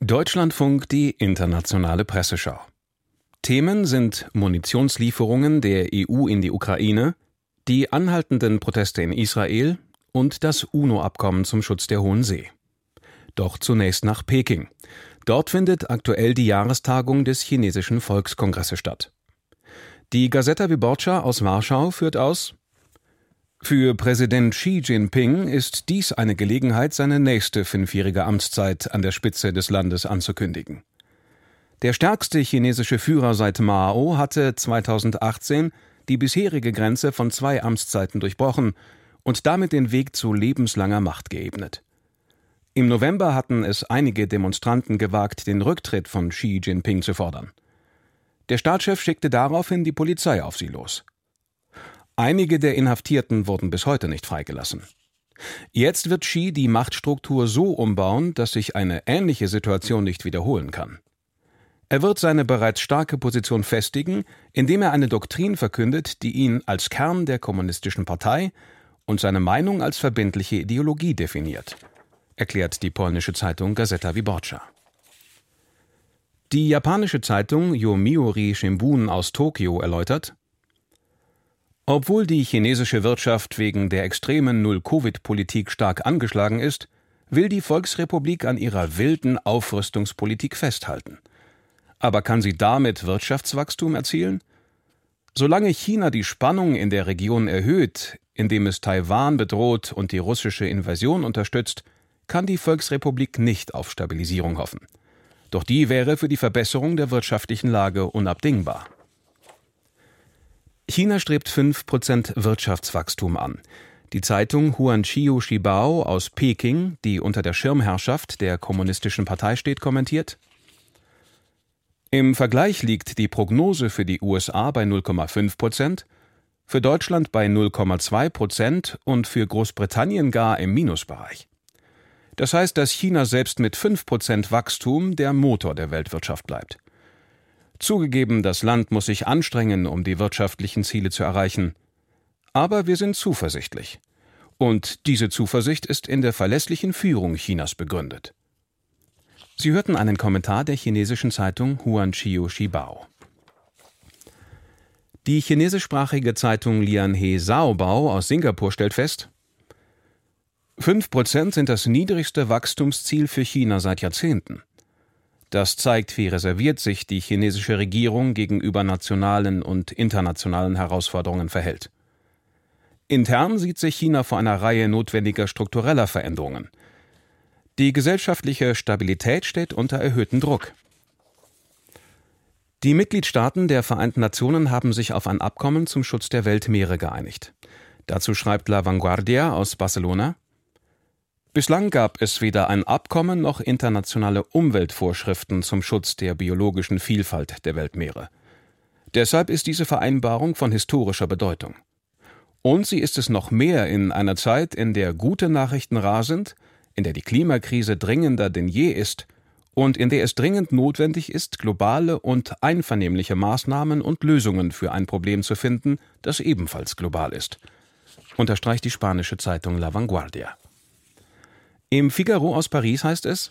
Deutschlandfunk die internationale Presseschau. Themen sind Munitionslieferungen der EU in die Ukraine, die anhaltenden Proteste in Israel und das UNO-Abkommen zum Schutz der Hohen See. Doch zunächst nach Peking. Dort findet aktuell die Jahrestagung des chinesischen Volkskongresses statt. Die Gazeta Wyborcza aus Warschau führt aus für Präsident Xi Jinping ist dies eine Gelegenheit, seine nächste fünfjährige Amtszeit an der Spitze des Landes anzukündigen. Der stärkste chinesische Führer seit Mao hatte 2018 die bisherige Grenze von zwei Amtszeiten durchbrochen und damit den Weg zu lebenslanger Macht geebnet. Im November hatten es einige Demonstranten gewagt, den Rücktritt von Xi Jinping zu fordern. Der Staatschef schickte daraufhin die Polizei auf sie los. Einige der Inhaftierten wurden bis heute nicht freigelassen. Jetzt wird Xi die Machtstruktur so umbauen, dass sich eine ähnliche Situation nicht wiederholen kann. Er wird seine bereits starke Position festigen, indem er eine Doktrin verkündet, die ihn als Kern der kommunistischen Partei und seine Meinung als verbindliche Ideologie definiert, erklärt die polnische Zeitung Gazeta Wyborcza. Die japanische Zeitung Yomiuri Shimbun aus Tokio erläutert, obwohl die chinesische Wirtschaft wegen der extremen Null-Covid-Politik stark angeschlagen ist, will die Volksrepublik an ihrer wilden Aufrüstungspolitik festhalten. Aber kann sie damit Wirtschaftswachstum erzielen? Solange China die Spannung in der Region erhöht, indem es Taiwan bedroht und die russische Invasion unterstützt, kann die Volksrepublik nicht auf Stabilisierung hoffen. Doch die wäre für die Verbesserung der wirtschaftlichen Lage unabdingbar. China strebt 5% Wirtschaftswachstum an. Die Zeitung Huanqiu Shibao aus Peking, die unter der Schirmherrschaft der Kommunistischen Partei steht, kommentiert Im Vergleich liegt die Prognose für die USA bei 0,5 Prozent, für Deutschland bei 0,2 Prozent und für Großbritannien gar im Minusbereich. Das heißt, dass China selbst mit 5 Prozent Wachstum der Motor der Weltwirtschaft bleibt. Zugegeben, das Land muss sich anstrengen, um die wirtschaftlichen Ziele zu erreichen. Aber wir sind zuversichtlich. Und diese Zuversicht ist in der verlässlichen Führung Chinas begründet. Sie hörten einen Kommentar der chinesischen Zeitung Huanqiu Shibao. Die chinesischsprachige Zeitung Lianhe Saobao aus Singapur stellt fest, 5% sind das niedrigste Wachstumsziel für China seit Jahrzehnten. Das zeigt, wie reserviert sich die chinesische Regierung gegenüber nationalen und internationalen Herausforderungen verhält. Intern sieht sich China vor einer Reihe notwendiger struktureller Veränderungen. Die gesellschaftliche Stabilität steht unter erhöhtem Druck. Die Mitgliedstaaten der Vereinten Nationen haben sich auf ein Abkommen zum Schutz der Weltmeere geeinigt. Dazu schreibt La Vanguardia aus Barcelona Bislang gab es weder ein Abkommen noch internationale Umweltvorschriften zum Schutz der biologischen Vielfalt der Weltmeere. Deshalb ist diese Vereinbarung von historischer Bedeutung. Und sie ist es noch mehr in einer Zeit, in der gute Nachrichten rar sind, in der die Klimakrise dringender denn je ist und in der es dringend notwendig ist, globale und einvernehmliche Maßnahmen und Lösungen für ein Problem zu finden, das ebenfalls global ist, unterstreicht die spanische Zeitung La Vanguardia. Im Figaro aus Paris heißt es,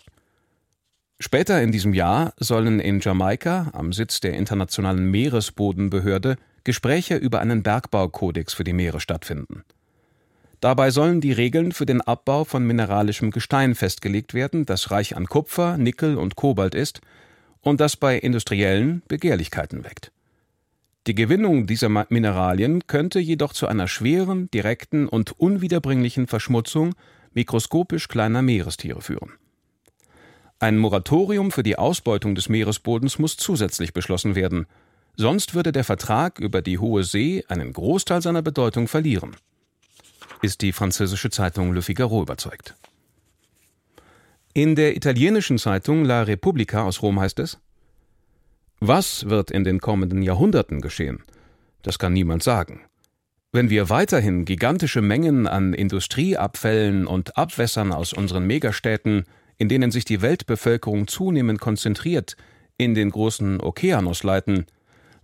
Später in diesem Jahr sollen in Jamaika, am Sitz der Internationalen Meeresbodenbehörde, Gespräche über einen Bergbaukodex für die Meere stattfinden. Dabei sollen die Regeln für den Abbau von mineralischem Gestein festgelegt werden, das reich an Kupfer, Nickel und Kobalt ist und das bei Industriellen Begehrlichkeiten weckt. Die Gewinnung dieser Mineralien könnte jedoch zu einer schweren, direkten und unwiederbringlichen Verschmutzung mikroskopisch kleiner Meerestiere führen. Ein Moratorium für die Ausbeutung des Meeresbodens muss zusätzlich beschlossen werden, sonst würde der Vertrag über die Hohe See einen Großteil seiner Bedeutung verlieren, ist die französische Zeitung Le Figaro überzeugt. In der italienischen Zeitung La Repubblica aus Rom heißt es Was wird in den kommenden Jahrhunderten geschehen? Das kann niemand sagen. Wenn wir weiterhin gigantische Mengen an Industrieabfällen und Abwässern aus unseren Megastädten, in denen sich die Weltbevölkerung zunehmend konzentriert, in den großen Okeanos leiten,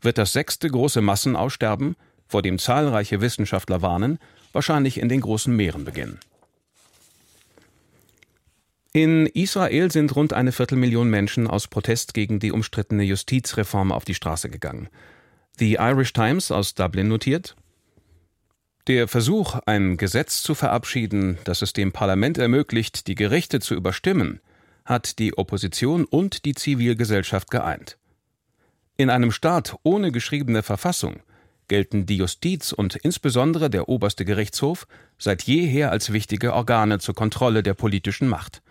wird das sechste große Massenaussterben, vor dem zahlreiche Wissenschaftler warnen, wahrscheinlich in den großen Meeren beginnen. In Israel sind rund eine Viertelmillion Menschen aus Protest gegen die umstrittene Justizreform auf die Straße gegangen. The Irish Times aus Dublin notiert, der Versuch, ein Gesetz zu verabschieden, das es dem Parlament ermöglicht, die Gerichte zu überstimmen, hat die Opposition und die Zivilgesellschaft geeint. In einem Staat ohne geschriebene Verfassung gelten die Justiz und insbesondere der oberste Gerichtshof seit jeher als wichtige Organe zur Kontrolle der politischen Macht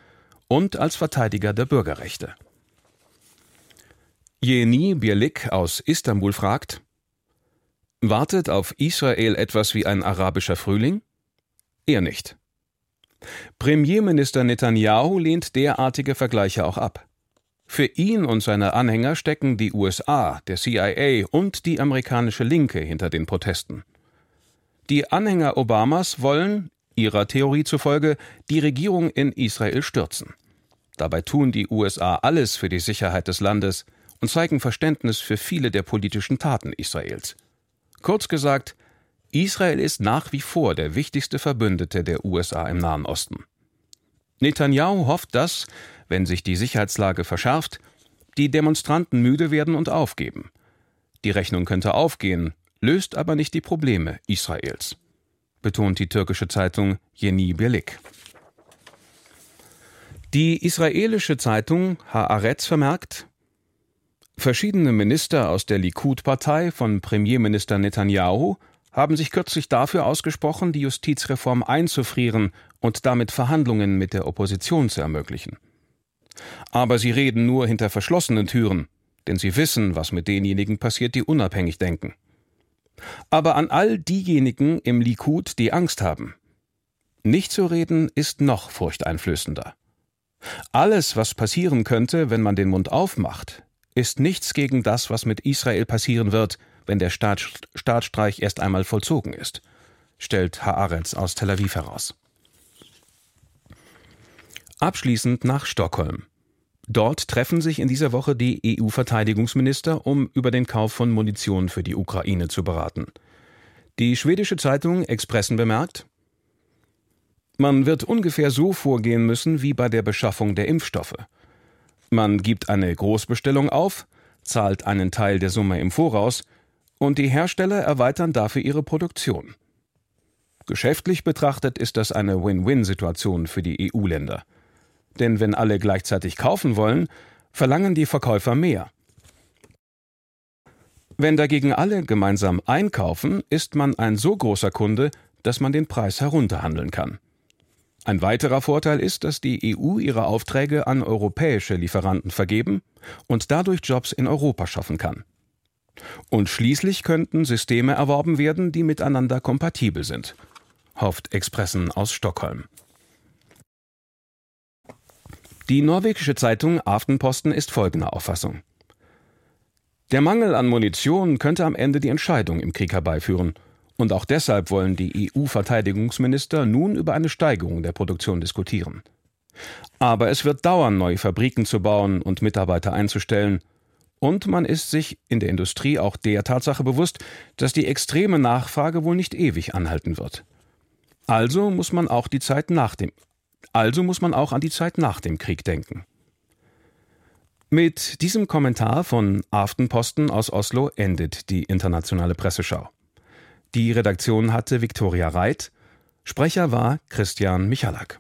und als Verteidiger der Bürgerrechte. Jeni Birlik aus Istanbul fragt, Wartet auf Israel etwas wie ein arabischer Frühling? Er nicht. Premierminister Netanyahu lehnt derartige Vergleiche auch ab. Für ihn und seine Anhänger stecken die USA, der CIA und die amerikanische Linke hinter den Protesten. Die Anhänger Obamas wollen, ihrer Theorie zufolge, die Regierung in Israel stürzen. Dabei tun die USA alles für die Sicherheit des Landes und zeigen Verständnis für viele der politischen Taten Israels. Kurz gesagt, Israel ist nach wie vor der wichtigste Verbündete der USA im Nahen Osten. Netanyahu hofft, dass, wenn sich die Sicherheitslage verschärft, die Demonstranten müde werden und aufgeben. Die Rechnung könnte aufgehen, löst aber nicht die Probleme Israels, betont die türkische Zeitung Yeni Birlik. Die israelische Zeitung Haaretz vermerkt, Verschiedene Minister aus der Likud-Partei von Premierminister Netanyahu haben sich kürzlich dafür ausgesprochen, die Justizreform einzufrieren und damit Verhandlungen mit der Opposition zu ermöglichen. Aber sie reden nur hinter verschlossenen Türen, denn sie wissen, was mit denjenigen passiert, die unabhängig denken. Aber an all diejenigen im Likud, die Angst haben. Nicht zu reden ist noch furchteinflößender. Alles, was passieren könnte, wenn man den Mund aufmacht, ist nichts gegen das, was mit Israel passieren wird, wenn der Staat, Staatsstreich erst einmal vollzogen ist, stellt Haaretz aus Tel Aviv heraus. Abschließend nach Stockholm. Dort treffen sich in dieser Woche die EU-Verteidigungsminister, um über den Kauf von Munition für die Ukraine zu beraten. Die schwedische Zeitung Expressen bemerkt, man wird ungefähr so vorgehen müssen wie bei der Beschaffung der Impfstoffe. Man gibt eine Großbestellung auf, zahlt einen Teil der Summe im Voraus und die Hersteller erweitern dafür ihre Produktion. Geschäftlich betrachtet ist das eine Win-Win-Situation für die EU-Länder. Denn wenn alle gleichzeitig kaufen wollen, verlangen die Verkäufer mehr. Wenn dagegen alle gemeinsam einkaufen, ist man ein so großer Kunde, dass man den Preis herunterhandeln kann. Ein weiterer Vorteil ist, dass die EU ihre Aufträge an europäische Lieferanten vergeben und dadurch Jobs in Europa schaffen kann. Und schließlich könnten Systeme erworben werden, die miteinander kompatibel sind, hofft Expressen aus Stockholm. Die norwegische Zeitung Aftenposten ist folgender Auffassung. Der Mangel an Munition könnte am Ende die Entscheidung im Krieg herbeiführen und auch deshalb wollen die EU-Verteidigungsminister nun über eine Steigerung der Produktion diskutieren. Aber es wird dauern, neue Fabriken zu bauen und Mitarbeiter einzustellen. Und man ist sich in der Industrie auch der Tatsache bewusst, dass die extreme Nachfrage wohl nicht ewig anhalten wird. Also muss man auch die Zeit nach dem also muss man auch an die Zeit nach dem Krieg denken. Mit diesem Kommentar von Aftenposten aus Oslo endet die internationale Presseschau. Die Redaktion hatte Viktoria Reit, Sprecher war Christian Michalak.